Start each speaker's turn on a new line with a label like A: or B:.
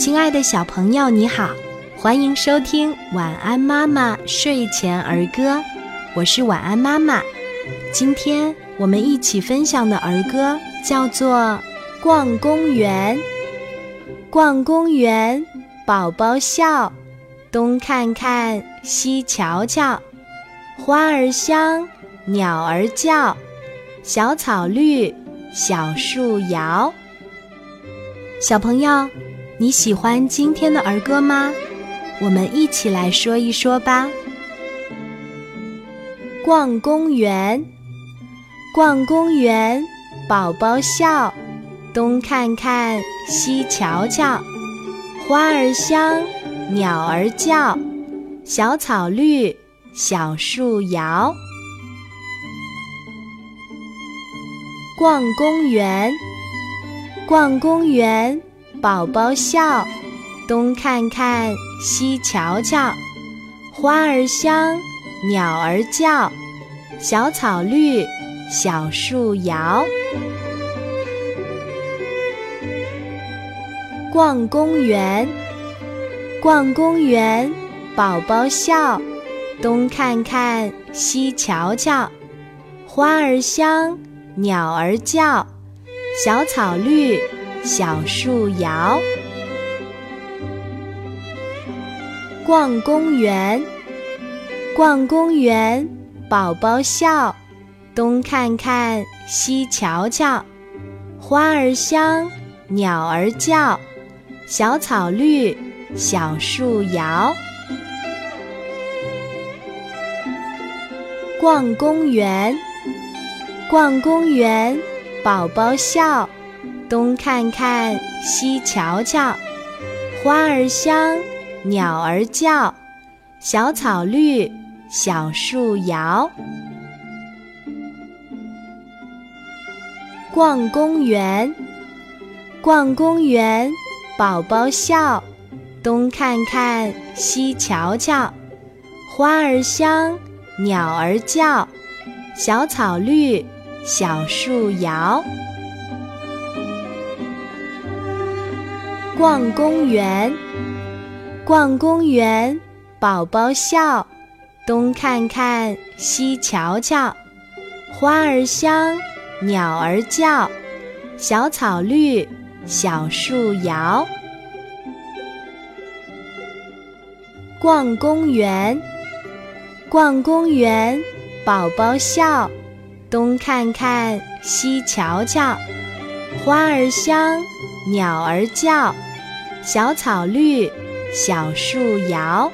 A: 亲爱的小朋友，你好，欢迎收听《晚安妈妈睡前儿歌》，我是晚安妈妈。今天我们一起分享的儿歌叫做《逛公园》。逛公园，宝宝笑，东看看，西瞧瞧，花儿香，鸟儿叫，小草绿，小树摇。小朋友，你喜欢今天的儿歌吗？我们一起来说一说吧。逛公园，逛公园，宝宝笑，东看看，西瞧瞧，花儿香，鸟儿叫，小草绿，小树摇。逛公园。逛公园，宝宝笑，东看看，西瞧瞧，花儿香，鸟儿叫，小草绿，小树摇。逛公园，逛公园，宝宝笑，东看看，西瞧瞧，花儿香，鸟儿叫。小草绿，小树摇。逛公园，逛公园，宝宝笑，东看看，西瞧瞧，花儿香，鸟儿叫，小草绿，小树摇。逛公园，逛公园。宝宝笑，东看看，西瞧瞧，花儿香，鸟儿叫，小草绿，小树摇。逛公园，逛公园，宝宝笑，东看看，西瞧瞧，花儿香，鸟儿叫，小草绿。小树摇，逛公园，逛公园，宝宝笑，东看看，西瞧瞧，花儿香，鸟儿叫，小草绿，小树摇。逛公园，逛公园，宝宝笑。东看看，西瞧瞧，花儿香，鸟儿叫，小草绿，小树摇。